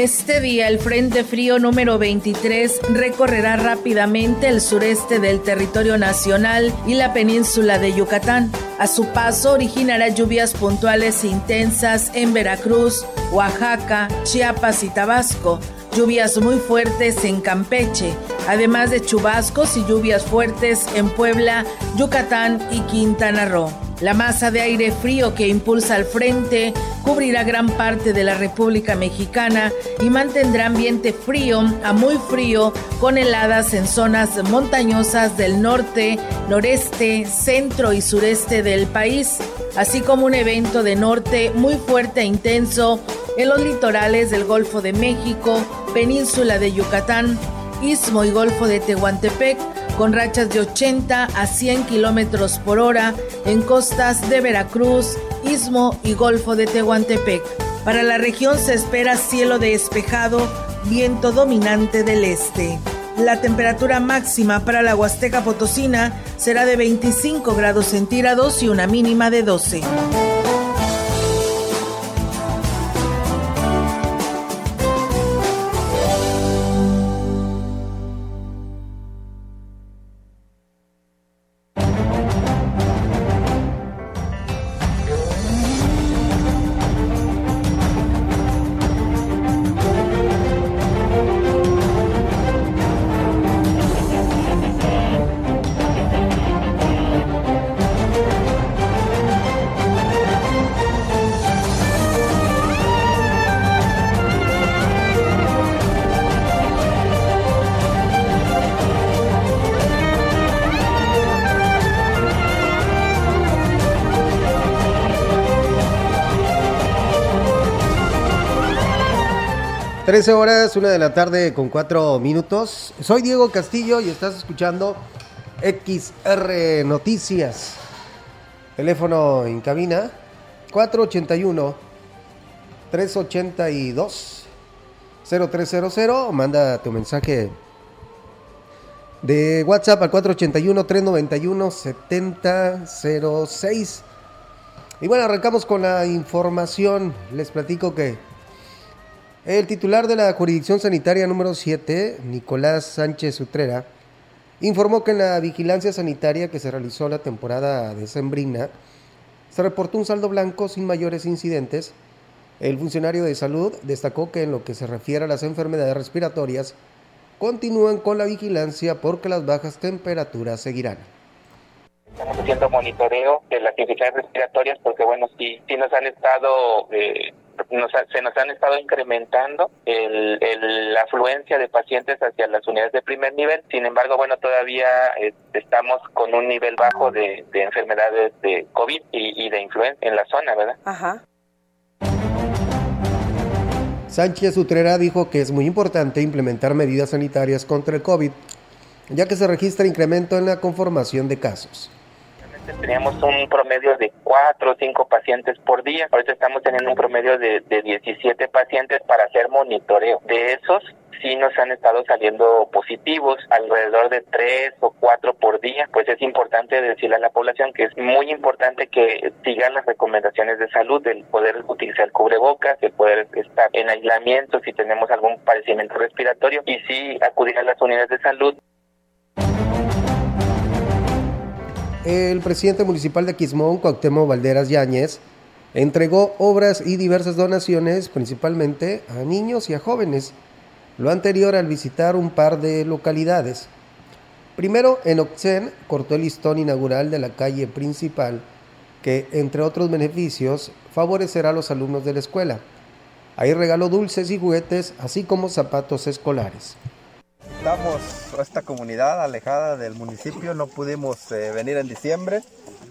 Este día el Frente Frío número 23 recorrerá rápidamente el sureste del territorio nacional y la península de Yucatán. A su paso originará lluvias puntuales e intensas en Veracruz, Oaxaca, Chiapas y Tabasco, lluvias muy fuertes en Campeche, además de chubascos y lluvias fuertes en Puebla, Yucatán y Quintana Roo. La masa de aire frío que impulsa al frente cubrirá gran parte de la República Mexicana y mantendrá ambiente frío a muy frío con heladas en zonas montañosas del norte, noreste, centro y sureste del país, así como un evento de norte muy fuerte e intenso en los litorales del Golfo de México, península de Yucatán, Istmo y Golfo de Tehuantepec, con rachas de 80 a 100 kilómetros por hora en costas de Veracruz, Istmo y Golfo de Tehuantepec. Para la región se espera cielo despejado, viento dominante del este. La temperatura máxima para la Huasteca Potosina será de 25 grados centígrados y una mínima de 12. Trece horas, una de la tarde con cuatro minutos. Soy Diego Castillo y estás escuchando XR Noticias. Teléfono en cabina 481 382 0300. Manda tu mensaje de WhatsApp al 481 391 7006. Y bueno, arrancamos con la información. Les platico que el titular de la jurisdicción sanitaria número 7, Nicolás Sánchez Utrera, informó que en la vigilancia sanitaria que se realizó la temporada de Sembrina, se reportó un saldo blanco sin mayores incidentes. El funcionario de salud destacó que en lo que se refiere a las enfermedades respiratorias, continúan con la vigilancia porque las bajas temperaturas seguirán. Estamos haciendo monitoreo de las infecciones respiratorias porque, bueno, sí nos han estado eh, se nos han estado incrementando el, la afluencia de pacientes hacia las unidades de primer nivel. Sin embargo, bueno, todavía eh, estamos con un nivel bajo de, enfermedades de COVID y, y, de influenza en la zona, ¿verdad? Ajá. Sánchez Utrera dijo que es muy importante implementar medidas sanitarias contra el COVID, ya que se registra incremento en la conformación de casos teníamos un promedio de 4 o 5 pacientes por día. Ahorita estamos teniendo un promedio de, de 17 pacientes para hacer monitoreo. De esos, sí nos han estado saliendo positivos, alrededor de 3 o 4 por día. Pues es importante decirle a la población que es muy importante que sigan las recomendaciones de salud, del poder utilizar el cubrebocas, de poder estar en aislamiento si tenemos algún padecimiento respiratorio y sí acudir a las unidades de salud. El presidente municipal de Quismón, Cuauhtémoc Valderas Yáñez, entregó obras y diversas donaciones, principalmente a niños y a jóvenes, lo anterior al visitar un par de localidades. Primero, en Oxen, cortó el listón inaugural de la calle principal, que, entre otros beneficios, favorecerá a los alumnos de la escuela. Ahí regaló dulces y juguetes, así como zapatos escolares. Estamos esta comunidad alejada del municipio, no pudimos eh, venir en diciembre.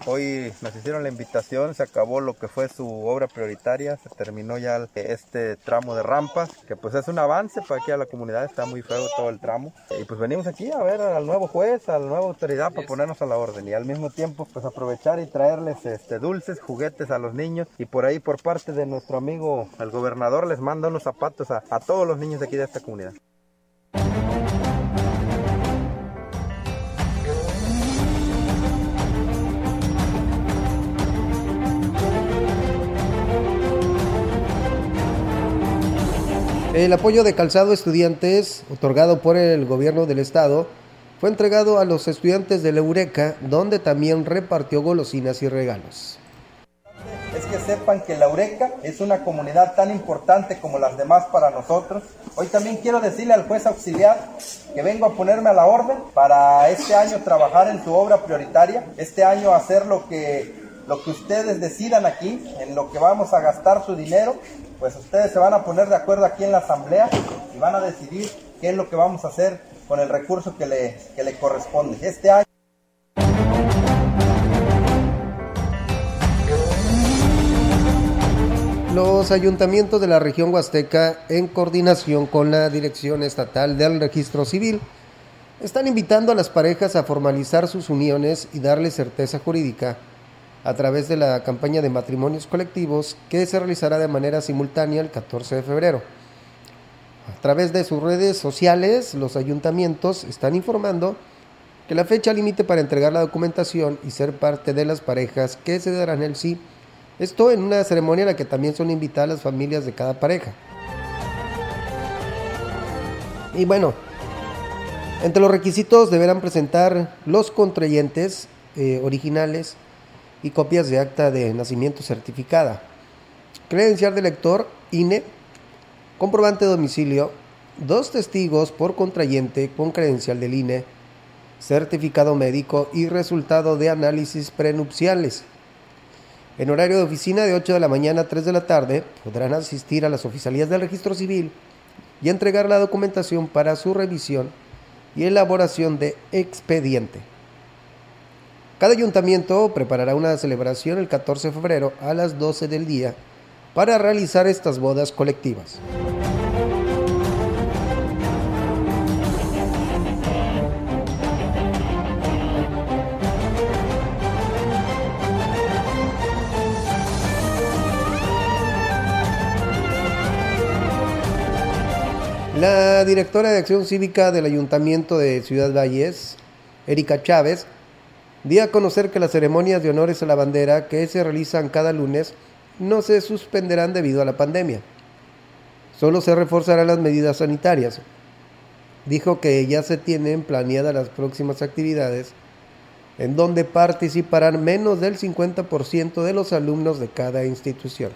Hoy nos hicieron la invitación, se acabó lo que fue su obra prioritaria, se terminó ya este tramo de rampas, que pues es un avance para aquí a la comunidad, está muy feo todo el tramo. Y pues venimos aquí a ver al nuevo juez, a la nueva autoridad para ponernos a la orden y al mismo tiempo pues aprovechar y traerles este, dulces, juguetes a los niños y por ahí por parte de nuestro amigo el gobernador les manda unos zapatos a, a todos los niños de aquí de esta comunidad. El apoyo de calzado estudiantes, otorgado por el gobierno del estado, fue entregado a los estudiantes de la Eureka, donde también repartió golosinas y regalos. Es que sepan que la Eureka es una comunidad tan importante como las demás para nosotros. Hoy también quiero decirle al juez auxiliar que vengo a ponerme a la orden para este año trabajar en su obra prioritaria, este año hacer lo que, lo que ustedes decidan aquí, en lo que vamos a gastar su dinero pues ustedes se van a poner de acuerdo aquí en la asamblea y van a decidir qué es lo que vamos a hacer con el recurso que le, que le corresponde. Este año... Los ayuntamientos de la región huasteca, en coordinación con la Dirección Estatal del Registro Civil, están invitando a las parejas a formalizar sus uniones y darle certeza jurídica a través de la campaña de matrimonios colectivos que se realizará de manera simultánea el 14 de febrero. A través de sus redes sociales, los ayuntamientos están informando que la fecha límite para entregar la documentación y ser parte de las parejas que se darán el sí, esto en una ceremonia en la que también son invitadas las familias de cada pareja. Y bueno, entre los requisitos deberán presentar los contrayentes eh, originales, y copias de acta de nacimiento certificada, credencial de lector, INE, comprobante de domicilio, dos testigos por contrayente con credencial del INE, certificado médico y resultado de análisis prenupciales. En horario de oficina de 8 de la mañana a 3 de la tarde podrán asistir a las oficialías del registro civil y entregar la documentación para su revisión y elaboración de expediente. Cada ayuntamiento preparará una celebración el 14 de febrero a las 12 del día para realizar estas bodas colectivas. La directora de Acción Cívica del Ayuntamiento de Ciudad Valles, Erika Chávez, Di a conocer que las ceremonias de honores a la bandera que se realizan cada lunes no se suspenderán debido a la pandemia. Solo se reforzarán las medidas sanitarias. Dijo que ya se tienen planeadas las próximas actividades en donde participarán menos del 50% de los alumnos de cada institución.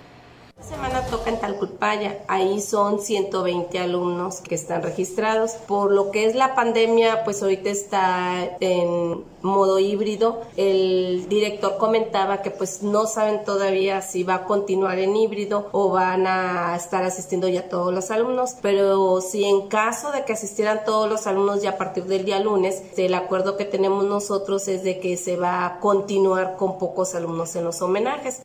Ahí son 120 alumnos que están registrados. Por lo que es la pandemia, pues ahorita está en modo híbrido. El director comentaba que pues no saben todavía si va a continuar en híbrido o van a estar asistiendo ya todos los alumnos, pero si en caso de que asistieran todos los alumnos ya a partir del día lunes, el acuerdo que tenemos nosotros es de que se va a continuar con pocos alumnos en los homenajes.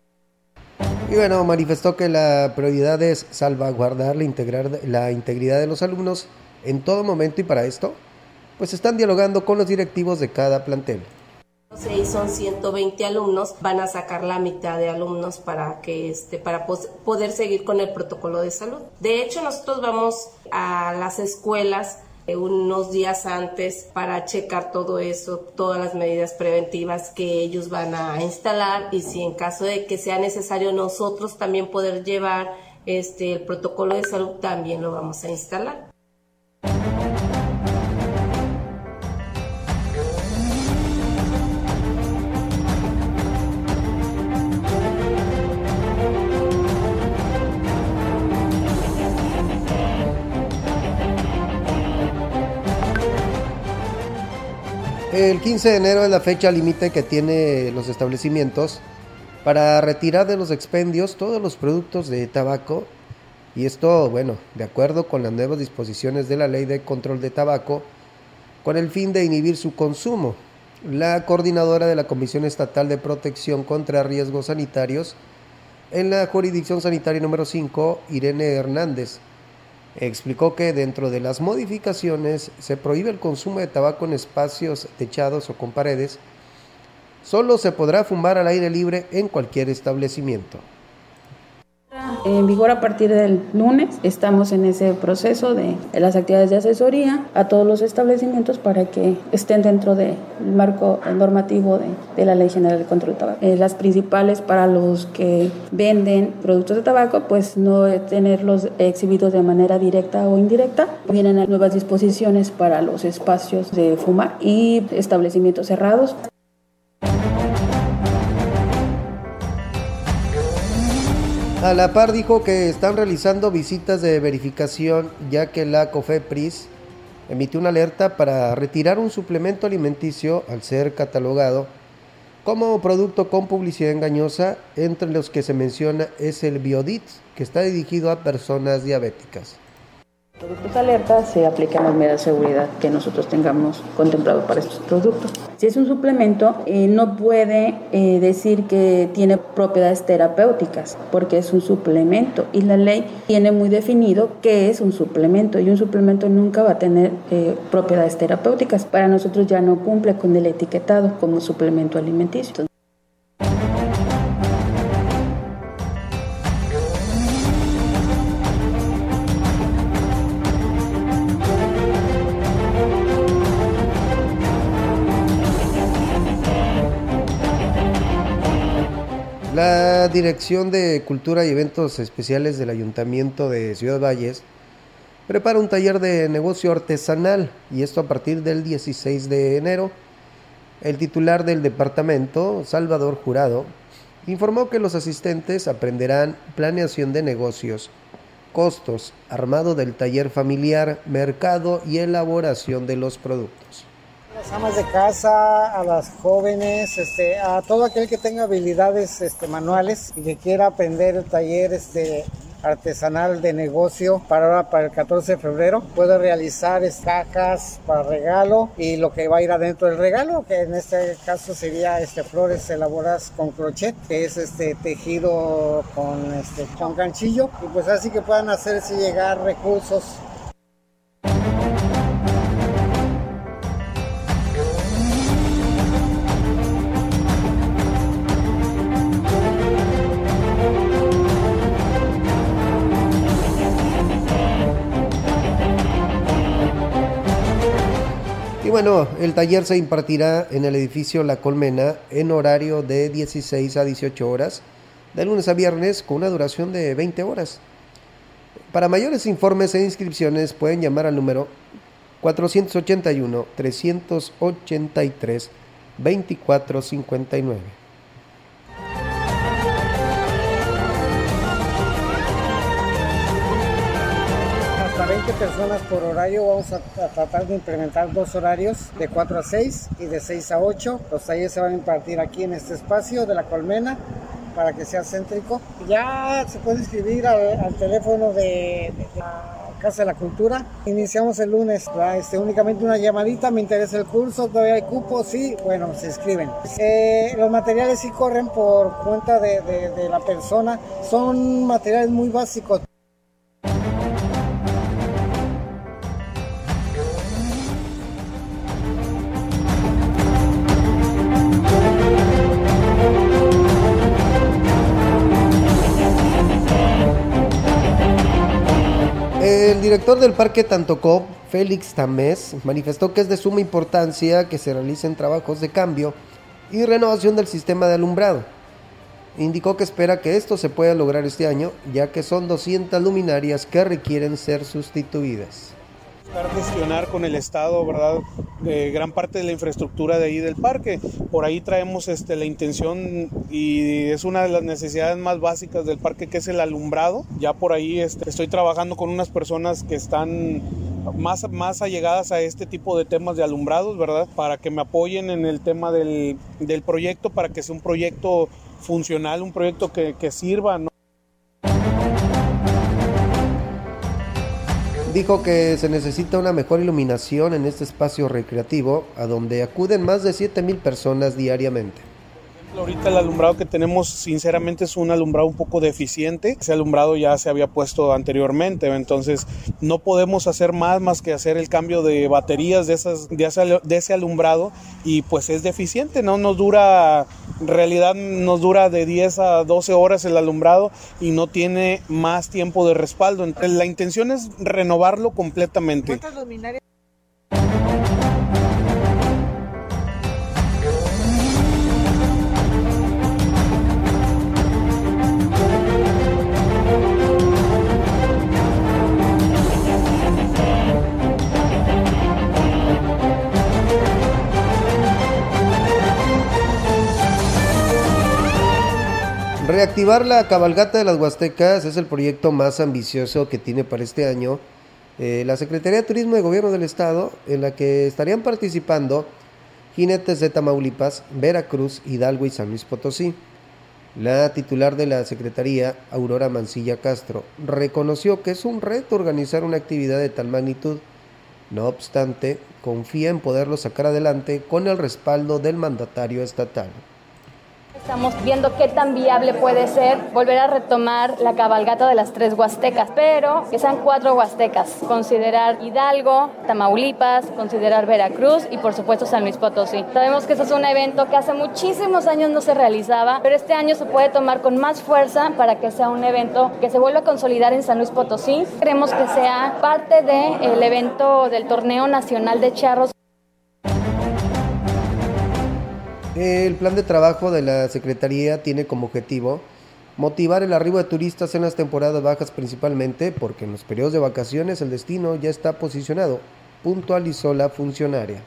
Y bueno, manifestó que la prioridad es salvaguardar la, integrar, la integridad de los alumnos en todo momento y para esto, pues están dialogando con los directivos de cada plantel. Si son 120 alumnos, van a sacar la mitad de alumnos para que este para poder seguir con el protocolo de salud. De hecho, nosotros vamos a las escuelas unos días antes para checar todo eso, todas las medidas preventivas que ellos van a instalar y si en caso de que sea necesario nosotros también poder llevar este el protocolo de salud también lo vamos a instalar. El 15 de enero es la fecha límite que tiene los establecimientos para retirar de los expendios todos los productos de tabaco Y esto, bueno, de acuerdo con las nuevas disposiciones de la Ley de Control de Tabaco, con el fin de inhibir su consumo. La coordinadora de la Comisión Estatal de Protección contra Riesgos Sanitarios en la jurisdicción sanitaria número 5, Irene Hernández, explicó que dentro de las modificaciones se prohíbe el consumo de tabaco en espacios techados o con paredes. Solo se podrá fumar al aire libre en cualquier establecimiento en vigor a partir del lunes. Estamos en ese proceso de, las actividades de asesoría a todos los establecimientos para que estén dentro del marco normativo de, la Ley General de Control de Tabaco. Eh, las principales para los que venden productos de tabaco, pues no tenerlos exhibidos de manera directa o indirecta. Vienen nuevas disposiciones para los espacios de fumar y establecimientos cerrados. A la par dijo que están realizando visitas de verificación ya que la COFEPRIS emitió una alerta para retirar un suplemento alimenticio al ser catalogado como producto con publicidad engañosa, entre los que se menciona es el Biodit, que está dirigido a personas diabéticas productos alerta se aplican las medidas de seguridad que nosotros tengamos contemplado para estos productos. Si es un suplemento, eh, no puede eh, decir que tiene propiedades terapéuticas porque es un suplemento y la ley tiene muy definido qué es un suplemento y un suplemento nunca va a tener eh, propiedades terapéuticas. Para nosotros ya no cumple con el etiquetado como suplemento alimenticio. Dirección de Cultura y Eventos Especiales del Ayuntamiento de Ciudad Valles prepara un taller de negocio artesanal y esto a partir del 16 de enero. El titular del departamento, Salvador Jurado, informó que los asistentes aprenderán planeación de negocios, costos, armado del taller familiar, mercado y elaboración de los productos las amas de casa, a las jóvenes, este, a todo aquel que tenga habilidades este, manuales y que quiera aprender el taller este, artesanal de negocio para ahora para el 14 de febrero puede realizar cajas para regalo y lo que va a ir adentro del regalo que en este caso sería este flores elaboradas con crochet que es este tejido con este con ganchillo. Y pues así que puedan hacerse llegar recursos bueno, el taller se impartirá en el edificio La Colmena en horario de 16 a 18 horas, de lunes a viernes, con una duración de 20 horas. Para mayores informes e inscripciones pueden llamar al número 481-383-2459. 20 personas por horario. Vamos a, tratar de implementar dos horarios de 4 a 6 y de 6 a 8. Los talleres se van a impartir aquí en este espacio de la colmena para que sea céntrico. Ya se puede inscribir al, teléfono de, Casa de la Cultura. Iniciamos el lunes, este, únicamente una llamadita, me interesa el curso, todavía hay cupos, sí, bueno, se inscriben. Eh, los materiales sí corren por cuenta de la persona, son materiales muy básicos. Director del Parque Tantocop, Félix Tamés, manifestó que es de suma importancia que se realicen trabajos de cambio y renovación del sistema de alumbrado. Indicó que espera que esto se pueda lograr este año, ya que son 200 luminarias que requieren ser sustituidas gestionar con el Estado, ¿verdad? gran parte de la infraestructura de ahí del parque. Por ahí traemos este, la intención y es una de las necesidades más básicas del parque que es el alumbrado. Ya por ahí este, estoy trabajando con unas personas que están más, más allegadas a este tipo de temas de alumbrados, ¿verdad? Para que me apoyen en el tema del, del proyecto, para que sea un proyecto funcional, un proyecto que, que sirva, ¿no? Dijo que se necesita una mejor iluminación en este espacio recreativo, a donde acuden más de 7 mil personas diariamente. Ahorita el alumbrado que tenemos sinceramente es un alumbrado un poco deficiente. Ese alumbrado ya se había puesto anteriormente, entonces no podemos hacer más más que hacer el cambio de baterías de, esas, de, ese, alumbrado y pues es deficiente, no nos dura, en realidad nos dura de 10 a 12 horas el alumbrado y no tiene más tiempo de respaldo. La intención es renovarlo completamente. Reactivar la cabalgata de las Huastecas es el proyecto más ambicioso que tiene para este año eh, la Secretaría de Turismo de Gobierno del Estado, en la que estarían participando jinetes de Tamaulipas, Veracruz, Hidalgo y San Luis Potosí. La titular de la Secretaría, Aurora Mancilla Castro, reconoció que es un reto organizar una actividad de tal magnitud. No obstante, confía en poderlo sacar adelante con el respaldo del mandatario estatal. Estamos viendo qué tan viable puede ser volver a retomar la cabalgata de las tres huastecas, pero que sean cuatro huastecas. Considerar Hidalgo, Tamaulipas, considerar Veracruz y por supuesto San Luis Potosí. Sabemos que eso es un evento que hace muchísimos años no se realizaba, pero este año se puede tomar con más fuerza para que sea un evento que se vuelva a consolidar en San Luis Potosí. Queremos que sea parte del evento del Torneo Nacional de Charros. El plan de trabajo de la Secretaría tiene como objetivo motivar el arribo de turistas en las temporadas bajas principalmente porque en los periodos de vacaciones el destino ya está posicionado, puntualizó la funcionaria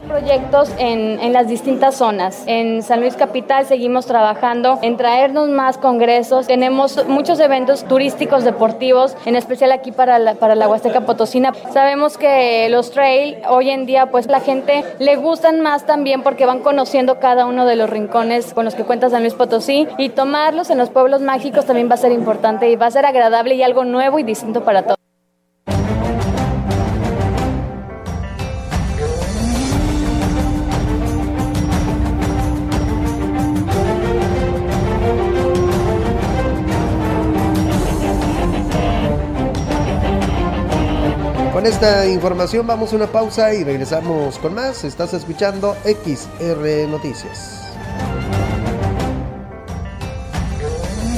proyectos en, en, las distintas zonas. En San Luis Capital seguimos trabajando en traernos más congresos. Tenemos muchos eventos turísticos deportivos, en especial aquí para la, para la Huasteca Potosina. Sabemos que los trail hoy en día pues la gente le gustan más también porque van conociendo cada uno de los rincones con los que cuenta San Luis Potosí y tomarlos en los pueblos mágicos también va a ser importante y va a ser agradable y algo nuevo y distinto para todos. Con esta información vamos a una pausa y regresamos con más. Estás escuchando XR Noticias.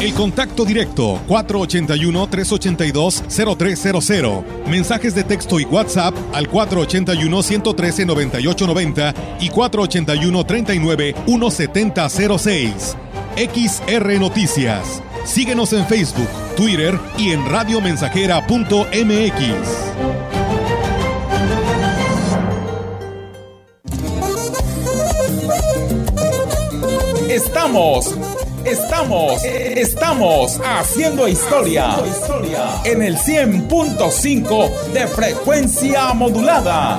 El contacto directo 481-382-0300. Mensajes de texto y WhatsApp al 481-113-9890 y 481-39-1706. XR Noticias. Síguenos en Facebook, Twitter y en radiomensajera.mx. Estamos, estamos, estamos haciendo historia en el 100.5 de frecuencia modulada.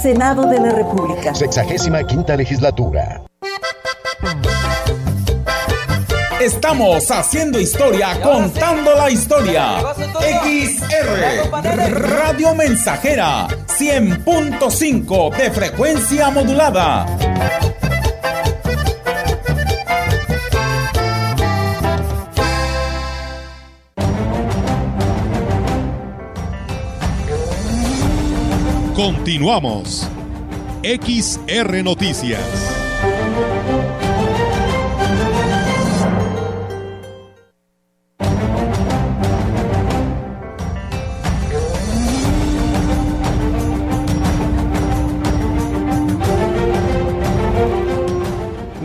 Senado de la República. Sexagésima quinta legislatura. Estamos haciendo historia, contando la historia. XR Radio Mensajera 100.5 de frecuencia modulada. Continuamos. XR Noticias.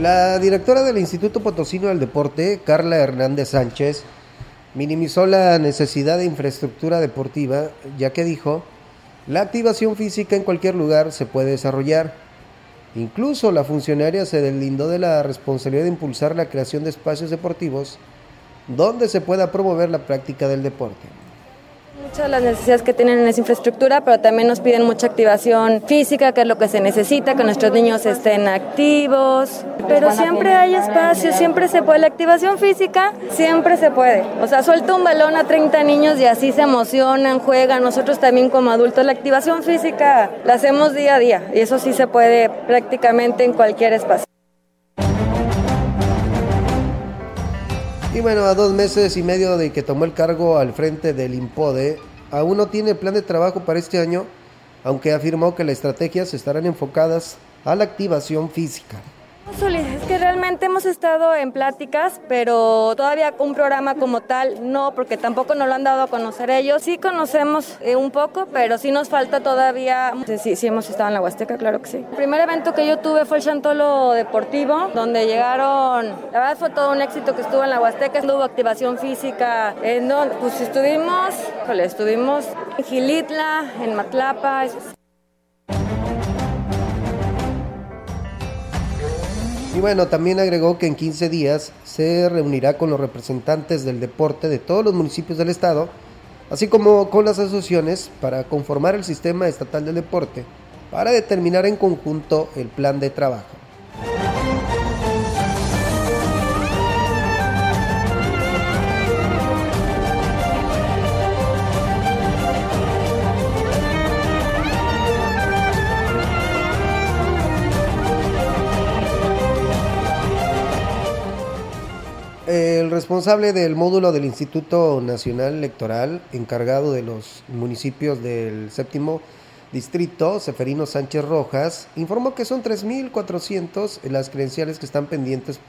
La directora del Instituto Potosino del Deporte, Carla Hernández Sánchez, minimizó la necesidad de infraestructura deportiva, ya que dijo, la activación física en cualquier lugar se puede desarrollar. Incluso la funcionaria se deslindó de la responsabilidad de impulsar la creación de espacios deportivos donde se pueda promover la práctica del deporte. Muchas de las necesidades que tienen en esa infraestructura, pero también nos piden mucha activación física, que es lo que se necesita, que nuestros niños estén activos. Pero siempre hay espacio, siempre se puede. La activación física siempre se puede. O sea, suelta un balón a 30 niños y así se emocionan, juegan. Nosotros también como adultos, la activación física la hacemos día a día y eso sí se puede prácticamente en cualquier espacio. Y bueno, a dos meses y medio de que tomó el cargo al frente del IMPODE, aún no tiene plan de trabajo para este año, aunque afirmó que las estrategias estarán enfocadas a la activación física. Es que realmente hemos estado en pláticas, pero todavía un programa como tal no, porque tampoco nos lo han dado a conocer ellos. Sí conocemos eh, un poco, pero sí nos falta todavía. Sí, sí hemos estado en la Huasteca, claro que sí. El primer evento que yo tuve fue el Chantolo Deportivo, donde llegaron, la verdad fue todo un éxito que estuvo en la Huasteca, hubo activación física, en donde pues estuvimos, estuvimos en Gilitla, en Matlapa. Y bueno, también agregó que en 15 días se reunirá con los representantes del deporte de todos los municipios del estado, así como con las asociaciones para conformar el sistema estatal del deporte, para determinar en conjunto el plan de trabajo. Responsable del módulo del Instituto Nacional Electoral, encargado de los municipios del séptimo distrito, Seferino Sánchez Rojas, informó que son 3.400 las credenciales que están pendientes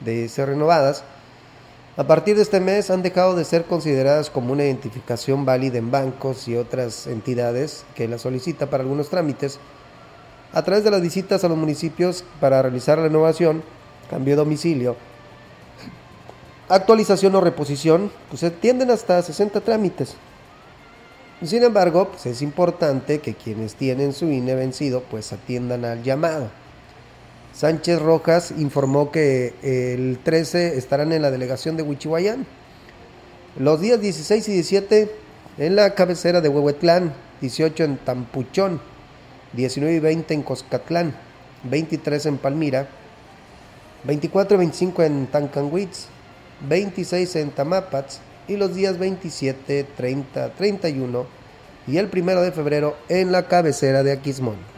de ser renovadas. A partir de este mes han dejado de ser consideradas como una identificación válida en bancos y otras entidades que la solicita para algunos trámites. A través de las visitas a los municipios para realizar la renovación, cambio de domicilio, actualización o reposición, pues tienden hasta 60 trámites. Sin embargo, pues es importante que quienes tienen su INE vencido, pues atiendan al llamado. Sánchez Rojas informó que el 13 estarán en la delegación de Huichihuayán. Los días 16 y 17 en la cabecera de Huehuetlán, 18 en Tampuchón, 19 y 20 en Coscatlán, 23 en Palmira, 24 y 25 en Tancanwitz, 26 en Tamapats y los días 27, 30, 31 y el 1 de febrero en la cabecera de Aquismón.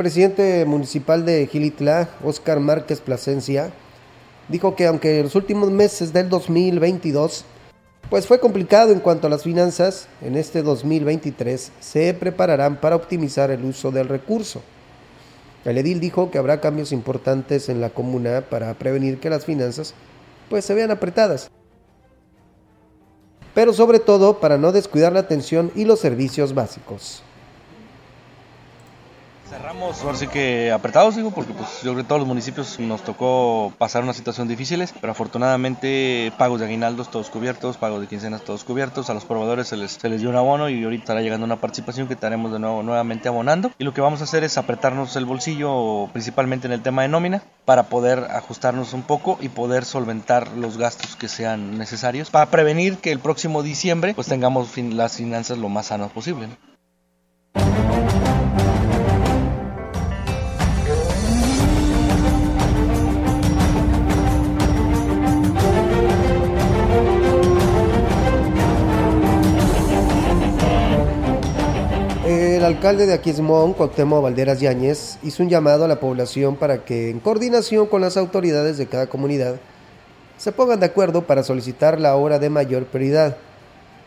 Presidente municipal de Gilitla, Óscar Márquez Plasencia, dijo que aunque los últimos meses del 2022 pues fue complicado en cuanto a las finanzas, en este 2023 se prepararán para optimizar el uso del recurso. El edil dijo que habrá cambios importantes en la comuna para prevenir que las finanzas pues se vean apretadas. Pero sobre todo para no descuidar la atención y los servicios básicos. Cerramos, ahora sí que apretados, digo, porque pues yo creo que todos los municipios nos tocó pasar una situación difícil, pero afortunadamente pagos de aguinaldos todos cubiertos, pagos de quincenas todos cubiertos, a los proveedores se les, se les dio un abono y ahorita estará llegando una participación que estaremos de nuevo nuevamente abonando. Y lo que vamos a hacer es apretarnos el bolsillo, principalmente en el tema de nómina, para poder ajustarnos un poco y poder solventar los gastos que sean necesarios para prevenir que el próximo diciembre pues tengamos las finanzas lo más sanas posible. Alcalde de Aquismón, Cuauhtémoc Valderas Yáñez, hizo un llamado a la población para que, en coordinación con las autoridades de cada comunidad, se pongan de acuerdo para solicitar la obra de mayor prioridad.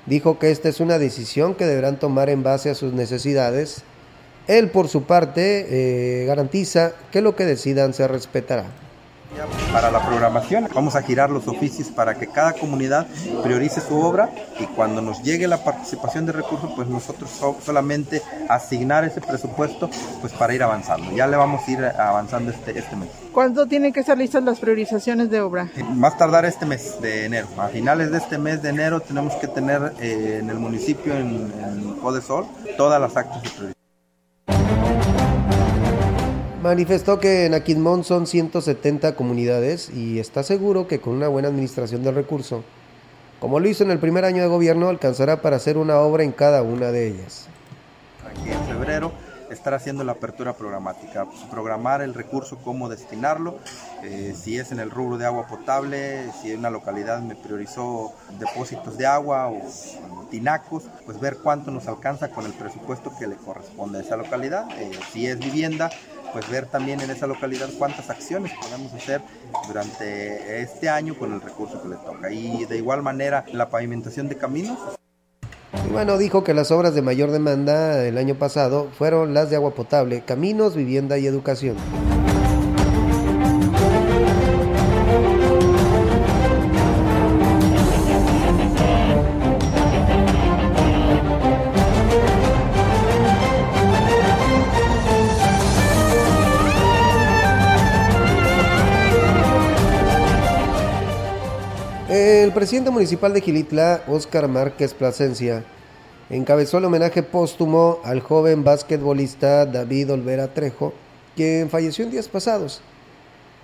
Dijo que esta es una decisión que deberán tomar en base a sus necesidades. Él, por su parte, eh, garantiza que lo que decidan se respetará. Para la programación vamos a girar los oficios para que cada comunidad priorice su obra y cuando nos llegue la participación de recursos, pues nosotros solamente asignar ese presupuesto pues para ir avanzando. Ya le vamos a ir avanzando este, este mes. ¿Cuándo tienen que estar listas las priorizaciones de obra? Más tardar este mes de enero. A finales de este mes de enero tenemos que tener eh, en el municipio, en, en Codesol, todas las actas de priorización. Manifestó que en Aquismón son 170 comunidades y está seguro que con una buena administración del recurso, como lo hizo en el primer año de gobierno, alcanzará para hacer una obra en cada una de ellas. Aquí en febrero estar haciendo la apertura programática, pues, programar el recurso, cómo destinarlo, eh, si es en el rubro de agua potable, si en una localidad me priorizó depósitos de agua o, tinacos, pues ver cuánto nos alcanza con el presupuesto que le corresponde a esa localidad, eh, si es vivienda, pues ver también en esa localidad cuántas acciones podemos hacer durante este año con el recurso que le toca. Y de igual manera la pavimentación de caminos. Y bueno, dijo que las obras de mayor demanda el año pasado fueron las de agua potable, caminos, vivienda y educación. El presidente municipal de Gilitla, Óscar Márquez Plasencia, encabezó el homenaje póstumo al joven basquetbolista David Olvera Trejo, quien falleció en días pasados.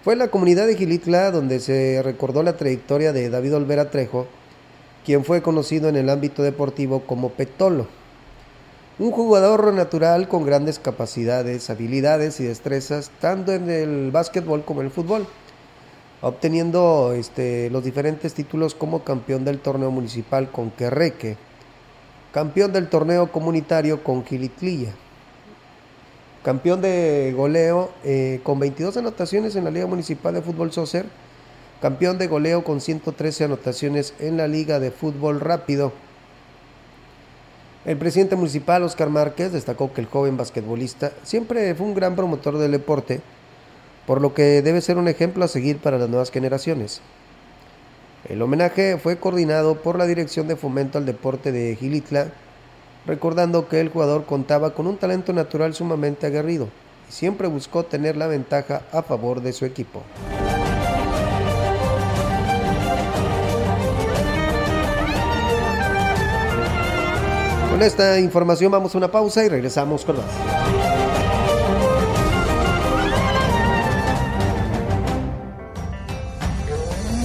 Fue en la comunidad de Gilitla donde se recordó la trayectoria de David Olvera Trejo, quien fue conocido en el ámbito deportivo como Petolo. Un jugador natural con grandes capacidades, habilidades y destrezas, tanto en el básquetbol como en el fútbol obteniendo este, los diferentes títulos como campeón del torneo municipal con Querreque, campeón del torneo comunitario con Gilitlilla, campeón de goleo eh, con 22 anotaciones en la Liga Municipal de Fútbol Soccer, campeón de goleo con 113 anotaciones en la Liga de Fútbol Rápido. El presidente municipal, Oscar Márquez, destacó que el joven basquetbolista siempre fue un gran promotor del deporte, por lo que debe ser un ejemplo a seguir para las nuevas generaciones. El homenaje fue coordinado por la Dirección de Fomento al Deporte de Gilitla, recordando que el jugador contaba con un talento natural sumamente aguerrido y siempre buscó tener la ventaja a favor de su equipo. Con esta información vamos a una pausa y regresamos con más.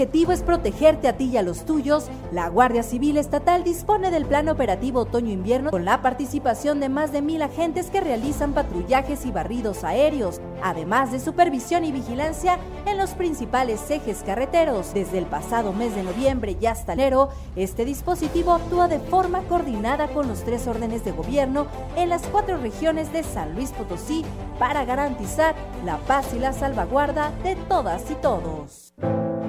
Objetivo es protegerte a ti y a los tuyos, la Guardia Civil Estatal dispone del Plan Operativo Otoño-Invierno con la participación de más de mil agentes que realizan patrullajes y barridos aéreos, además de supervisión y vigilancia en los principales ejes carreteros. Desde el pasado mes de noviembre y hasta enero, este dispositivo actúa de forma coordinada con los tres órdenes de gobierno en las cuatro regiones de San Luis Potosí para garantizar la paz y la salvaguarda de todas y todos.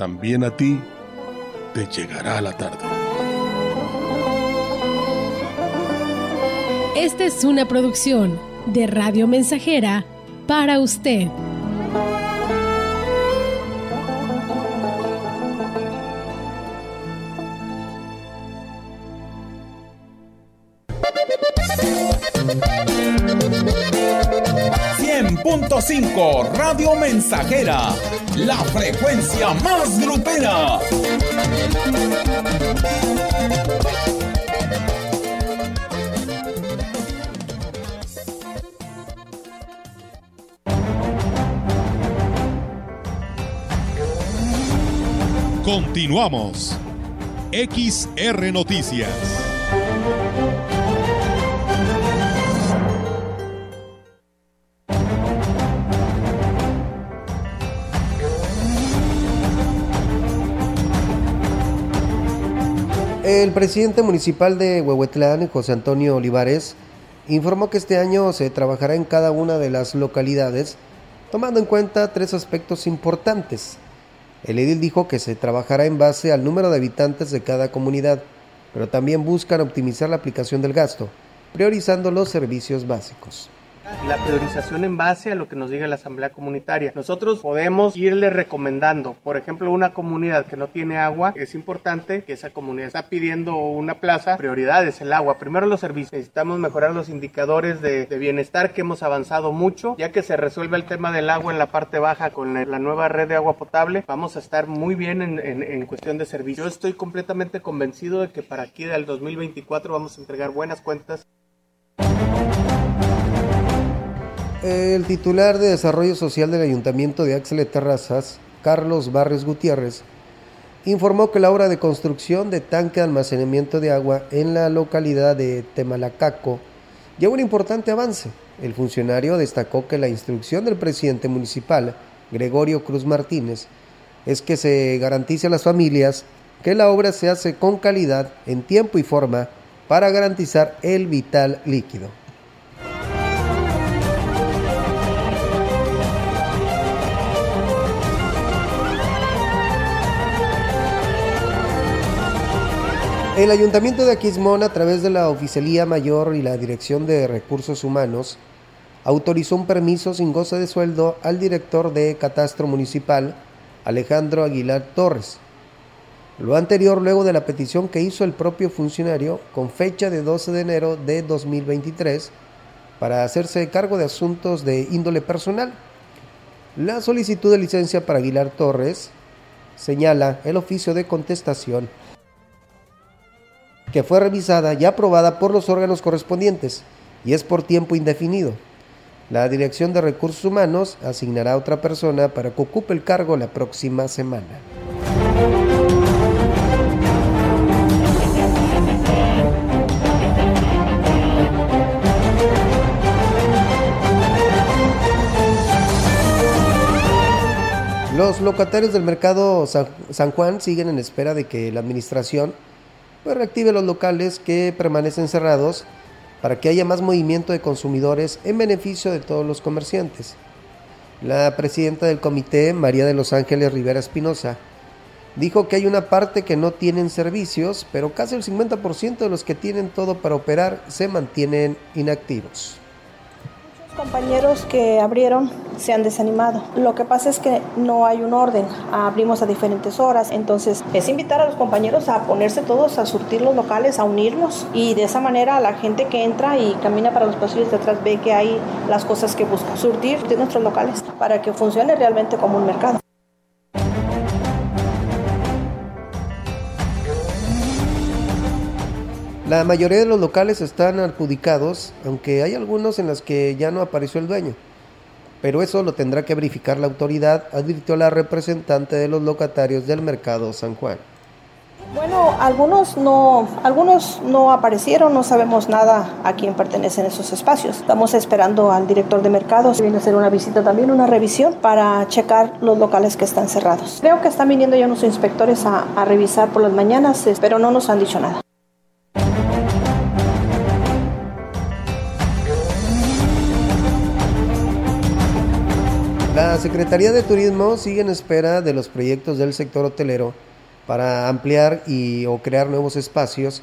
también a ti te llegará la tarde. Esta es una producción de Radio Mensajera para usted. .5 Radio Mensajera, la frecuencia más grupera. Continuamos. XR Noticias. El presidente municipal de Huehuetlán, José Antonio Olivares, informó que este año se trabajará en cada una de las localidades, tomando en cuenta tres aspectos importantes. El edil dijo que se trabajará en base al número de habitantes de cada comunidad, pero también buscan optimizar la aplicación del gasto, priorizando los servicios básicos la priorización en base a lo que nos diga la Asamblea Comunitaria. Nosotros podemos irle recomendando, por ejemplo, una comunidad que no tiene agua, es importante que esa comunidad está pidiendo una plaza, prioridad es el agua. Primero los servicios, necesitamos mejorar los indicadores de, bienestar que hemos avanzado mucho, ya que se resuelve el tema del agua en la parte baja con la, nueva red de agua potable, vamos a estar muy bien en, en cuestión de servicios. Yo estoy completamente convencido de que para aquí del 2024 vamos a entregar buenas cuentas El titular de Desarrollo Social del Ayuntamiento de Axel de Terrazas, Carlos Barres Gutiérrez, informó que la obra de construcción de tanque de almacenamiento de agua en la localidad de Temalacaco lleva un importante avance. El funcionario destacó que la instrucción del presidente municipal, Gregorio Cruz Martínez, es que se garantice a las familias que la obra se hace con calidad, en tiempo y forma, para garantizar el vital líquido. El Ayuntamiento de Aquismón, a través de la Oficialía Mayor y la Dirección de Recursos Humanos, autorizó un permiso sin goce de sueldo al director de Catastro Municipal, Alejandro Aguilar Torres. Lo anterior luego de la petición que hizo el propio funcionario con fecha de 12 de enero de 2023 para hacerse cargo de asuntos de índole personal. La solicitud de licencia para Aguilar Torres señala el oficio de contestación que fue revisada y aprobada por los órganos correspondientes y es por tiempo indefinido. La Dirección de Recursos Humanos asignará a otra persona para que ocupe el cargo la próxima semana. Los locatarios del mercado San Juan siguen en espera de que la administración pues reactive los locales que permanecen cerrados para que haya más movimiento de consumidores en beneficio de todos los comerciantes. La presidenta del comité, María de los Ángeles Rivera Espinosa, dijo que hay una parte que no tienen servicios, pero casi el 50% de los que tienen todo para operar se mantienen inactivos compañeros que abrieron se han desanimado. Lo que pasa es que no hay un orden, abrimos a diferentes horas, entonces es invitar a los compañeros a ponerse todos a surtir los locales, a unirlos y de esa manera la gente que entra y camina para los pasillos de atrás ve que hay las cosas que busca, surtir de nuestros locales para que funcione realmente como un mercado. La mayoría de los locales están adjudicados, aunque hay algunos en los que ya no apareció el dueño. Pero eso lo tendrá que verificar la autoridad, advirtió la representante de los locatarios del mercado San Juan. Bueno, algunos no, algunos no aparecieron, no sabemos nada a quién pertenecen esos espacios. Estamos esperando al director de mercados, viene a hacer una visita también, una revisión para checar los locales que están cerrados. Creo que están viniendo ya unos inspectores a, a revisar por las mañanas, pero no nos han dicho nada. Secretaría de Turismo sigue en espera de los proyectos del sector hotelero para ampliar y o crear nuevos espacios.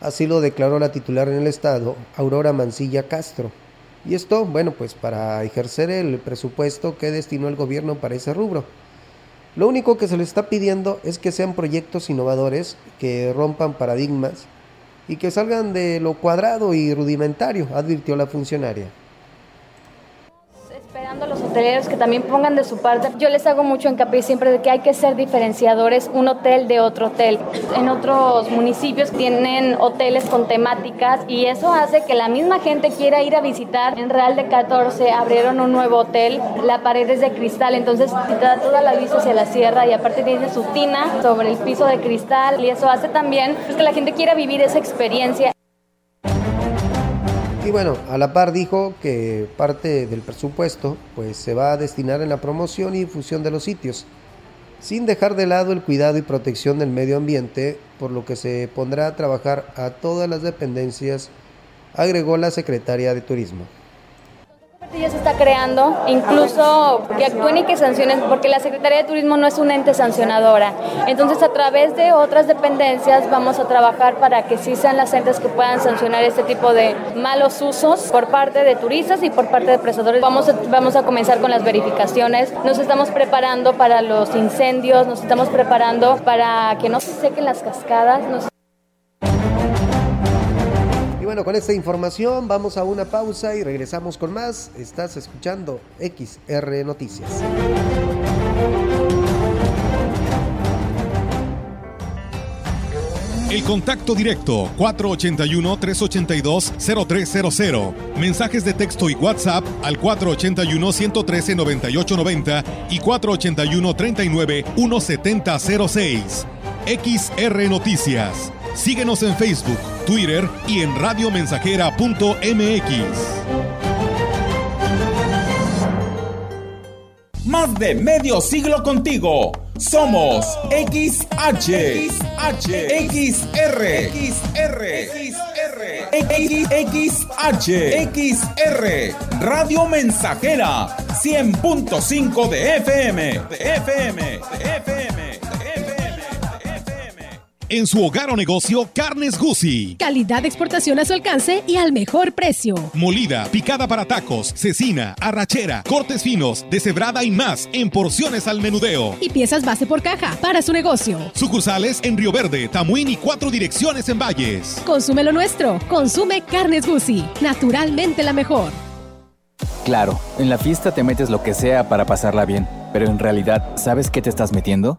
Así lo declaró la titular en el estado, Aurora Mancilla Castro. Y esto, bueno, pues para ejercer el presupuesto que destinó el gobierno para ese rubro. Lo único que se le está pidiendo es que sean proyectos innovadores, que rompan paradigmas y que salgan de lo cuadrado y rudimentario, advirtió la funcionaria esperando a los hoteleros que también pongan de su parte. Yo les hago mucho hincapié siempre de que hay que ser diferenciadores un hotel de otro hotel. En otros municipios tienen hoteles con temáticas y eso hace que la misma gente quiera ir a visitar. En Real de 14 abrieron un nuevo hotel, la pared es de cristal, entonces te da toda la vista hacia la sierra y aparte tiene su tina sobre el piso de cristal y eso hace también que la gente quiera vivir esa experiencia. Y bueno, a la par dijo que parte del presupuesto pues se va a destinar en la promoción y difusión de los sitios, sin dejar de lado el cuidado y protección del medio ambiente, por lo que se pondrá a trabajar a todas las dependencias, agregó la secretaria de Turismo ya se está creando, incluso que actúen y que sancionen, porque la Secretaría de Turismo no es un ente sancionadora. Entonces, a través de otras dependencias vamos a trabajar para que sí sean las entes que puedan sancionar este tipo de malos usos por parte de turistas y por parte de prestadores. Vamos a, vamos a comenzar con las verificaciones. Nos estamos preparando para los incendios, nos estamos preparando para que no se sequen las cascadas. Bueno, con esta información vamos a una pausa y regresamos con más. Estás escuchando XR Noticias. El contacto directo 481-382-0300. Mensajes de texto y WhatsApp al 481-113-9890 y 481-39-1706. XR Noticias. Síguenos en Facebook, Twitter y en radiomensajera.mx. Más de medio siglo contigo. Somos XH, XH, XR, XR, XR, XR, Radio Mensajera, 100.5 de FM, de FM, de FM. En su hogar o negocio, Carnes Gucci. Calidad de exportación a su alcance y al mejor precio. Molida, picada para tacos, cecina, arrachera, cortes finos, deshebrada y más en porciones al menudeo. Y piezas base por caja para su negocio. Sucursales en Río Verde, Tamuín y cuatro direcciones en Valles. Consume lo nuestro. Consume Carnes Gucci. Naturalmente la mejor. Claro, en la fiesta te metes lo que sea para pasarla bien. Pero en realidad, ¿sabes qué te estás metiendo?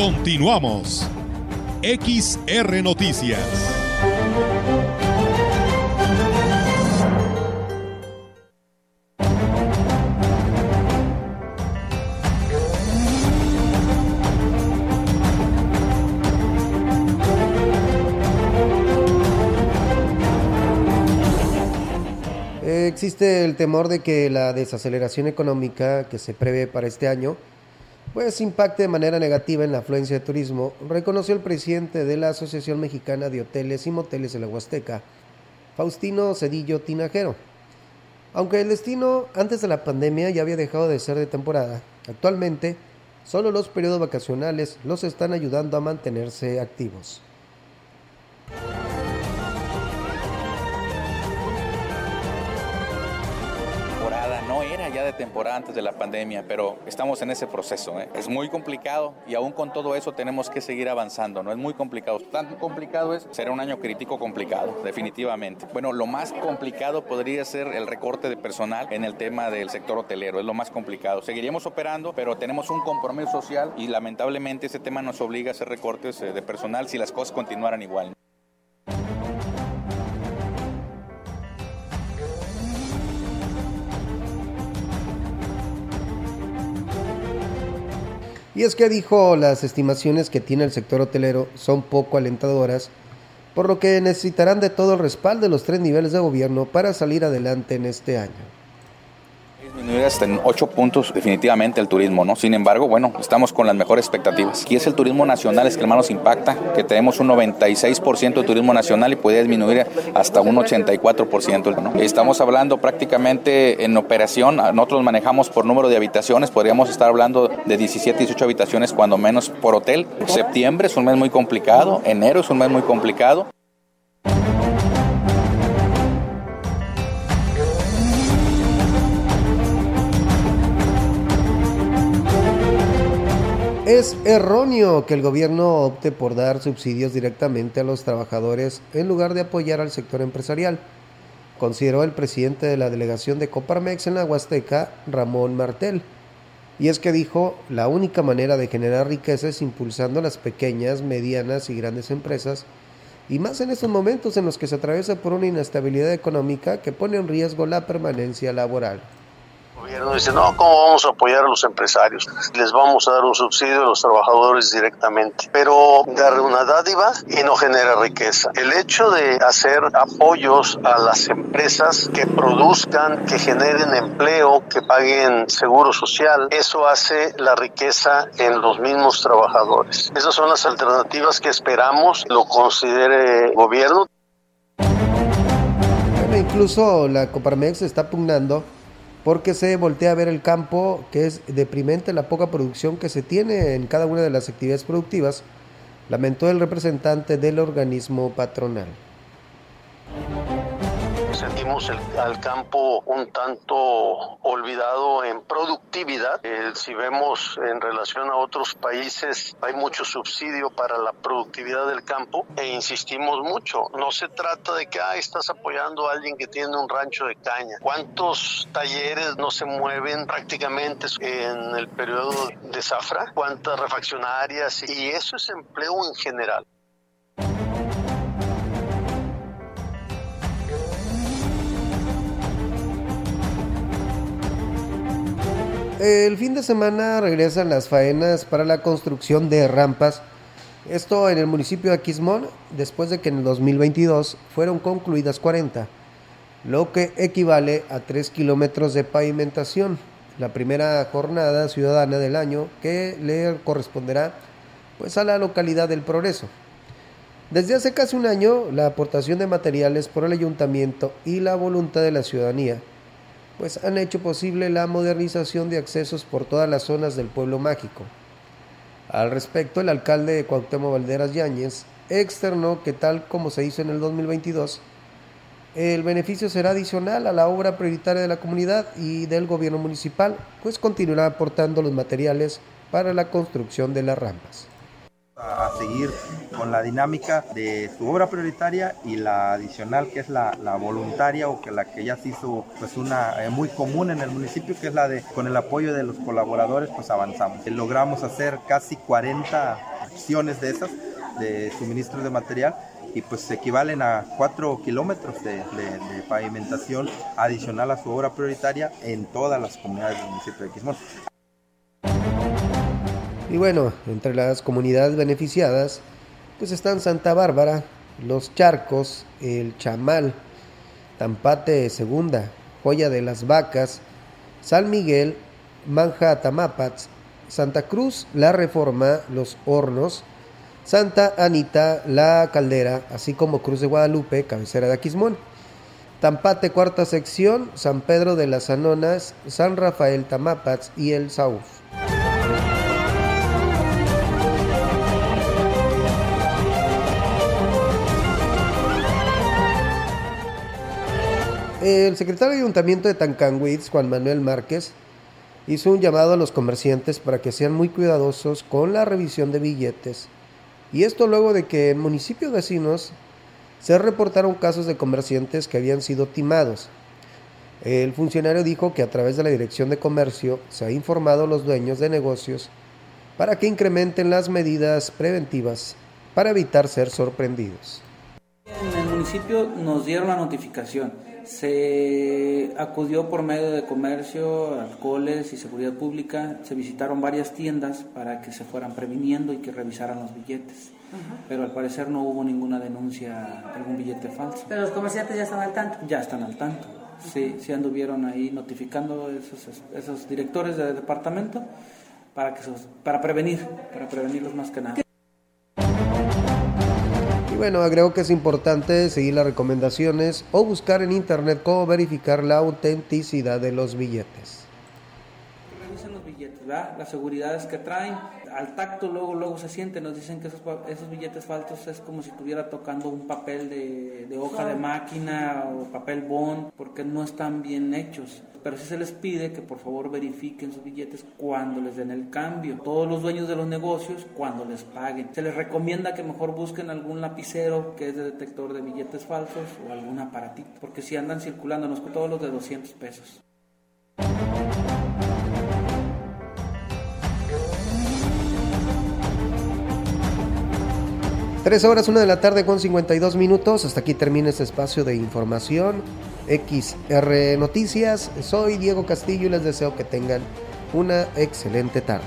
Continuamos. XR Noticias. Existe el temor de que la desaceleración económica que se prevé para este año pues impacte de manera negativa en la afluencia de turismo, reconoció el presidente de la Asociación Mexicana de Hoteles y Moteles de la Huasteca, Faustino Cedillo Tinajero. Aunque el destino antes de la pandemia ya había dejado de ser de temporada, actualmente solo los periodos vacacionales los están ayudando a mantenerse activos. No era ya de temporada antes de la pandemia, pero estamos en ese proceso. ¿eh? Es muy complicado y aún con todo eso tenemos que seguir avanzando, ¿no? Es muy complicado. Tan complicado es, será un año crítico complicado, definitivamente. Bueno, lo más complicado podría ser el recorte de personal en el tema del sector hotelero, es lo más complicado. Seguiríamos operando, pero tenemos un compromiso social y lamentablemente ese tema nos obliga a hacer recortes eh, de personal si las cosas continuaran igual. Y es que dijo las estimaciones que tiene el sector hotelero son poco alentadoras, por lo que necesitarán de todo el respaldo de los tres niveles de gobierno para salir adelante en este año disminuir hasta en 8 puntos definitivamente el turismo, ¿no? Sin embargo, bueno, estamos con las mejores expectativas. Aquí es el turismo nacional, es que más nos impacta, que tenemos un 96% de turismo nacional y puede disminuir hasta un 84%, ¿no? Estamos hablando prácticamente en operación, nosotros manejamos por número de habitaciones, podríamos estar hablando de 17, 18 habitaciones cuando menos por hotel. Septiembre es un mes muy complicado, enero es un mes muy complicado. Es erróneo que el gobierno opte por dar subsidios directamente a los trabajadores en lugar de apoyar al sector empresarial, consideró el presidente de la delegación de Coparmex en la Huasteca, Ramón Martel. Y es que dijo, la única manera de generar riqueza es impulsando las pequeñas, medianas y grandes empresas, y más en estos momentos en los que se atraviesa por una inestabilidad económica que pone en riesgo la permanencia laboral gobierno dice, no, ¿cómo vamos a apoyar a los empresarios? Les vamos a dar un subsidio a los trabajadores directamente. Pero dar una dádiva y no genera riqueza. El hecho de hacer apoyos a las empresas que produzcan, que generen empleo, que paguen seguro social, eso hace la riqueza en los mismos trabajadores. Esas son las alternativas que esperamos lo considere el gobierno. incluso la Coparmex está pugnando porque se voltea a ver el campo, que es deprimente la poca producción que se tiene en cada una de las actividades productivas, lamentó el representante del organismo patronal sentimos el, al campo un tanto olvidado en productividad. Eh, si vemos en relación a otros países, hay mucho subsidio para la productividad del campo e insistimos mucho. No se trata de que ah, estás apoyando a alguien que tiene un rancho de caña. ¿Cuántos talleres no se mueven prácticamente en el periodo de zafra? ¿Cuántas refaccionarias? Y eso es empleo en general. El fin de semana regresan las faenas para la construcción de rampas. Esto en el municipio de Aquismón, después de que en el 2022 fueron concluidas 40, lo que equivale a 3 kilómetros de pavimentación. La primera jornada ciudadana del año que le corresponderá pues a la localidad del Progreso. Desde hace casi un año, la aportación de materiales por el ayuntamiento y la voluntad de la ciudadanía pues han hecho posible la modernización de accesos por todas las zonas del pueblo mágico. Al respecto, el alcalde de Cuauhtémoc Valderas Yáñez externó que tal como se hizo en el 2022, el beneficio será adicional a la obra prioritaria de la comunidad y del gobierno municipal, pues continuará aportando los materiales para la construcción de las rampas a seguir con la dinámica de su obra prioritaria y la adicional que es la, voluntaria o que la que ya se hizo pues una eh, muy común en el municipio que es la de con el apoyo de los colaboradores pues avanzamos logramos hacer casi 40 acciones de esas de suministro de material y pues equivalen a 4 kilómetros de, de, pavimentación adicional a su obra prioritaria en todas las comunidades del municipio de Quismón. Y bueno, entre las comunidades beneficiadas, pues están Santa Bárbara, Los Charcos, El Chamal, Tampate Segunda, Joya de las Vacas, San Miguel, Manja Tamapats, Santa Cruz, La Reforma, Los Hornos, Santa Anita, La Caldera, así como Cruz de Guadalupe, cabecera de Aquismón. Tampate, cuarta sección, San Pedro de las Anonas, San Rafael Tamapats y El Saúf. El secretario de Ayuntamiento de Tancanwitz, Juan Manuel Márquez, hizo un llamado a los comerciantes para que sean muy cuidadosos con la revisión de billetes. Y esto luego de que en municipios vecinos se reportaron casos de comerciantes que habían sido timados. El funcionario dijo que a través de la Dirección de Comercio se ha informado a los dueños de negocios para que incrementen las medidas preventivas para evitar ser sorprendidos. En el municipio nos dieron la notificación. Se acudió por medio de comercio, alcoholes y seguridad pública. Se visitaron varias tiendas para que se fueran previniendo y que revisaran los billetes. Pero al parecer no hubo ninguna denuncia de algún billete falso. Pero los comerciantes ya están al tanto. Ya están al tanto. Sí, sí anduvieron ahí notificando esos, esos directores de departamento para que para prevenir, para prevenirlos más que nada. Bueno, agrego que es importante seguir las recomendaciones o buscar en internet cómo verificar la autenticidad de los billetes. Revisen los billetes, ¿verdad? Las seguridades que traen, al tacto luego luego se siente, nos dicen que esos, esos billetes falsos es como si estuviera tocando un papel de, de hoja de máquina o papel bond, porque no están bien hechos pero sí se les pide que por favor verifiquen sus billetes cuando les den el cambio. Todos los dueños de los negocios cuando les paguen. Se les recomienda que mejor busquen algún lapicero que es de detector de billetes falsos o algún aparatito, porque si andan circulando, nos todos los de 200 pesos. Tres horas, una de la tarde con 52 minutos. Hasta aquí termina este espacio de información. XR Noticias. Soy Diego Castillo y les deseo que tengan una excelente tarde.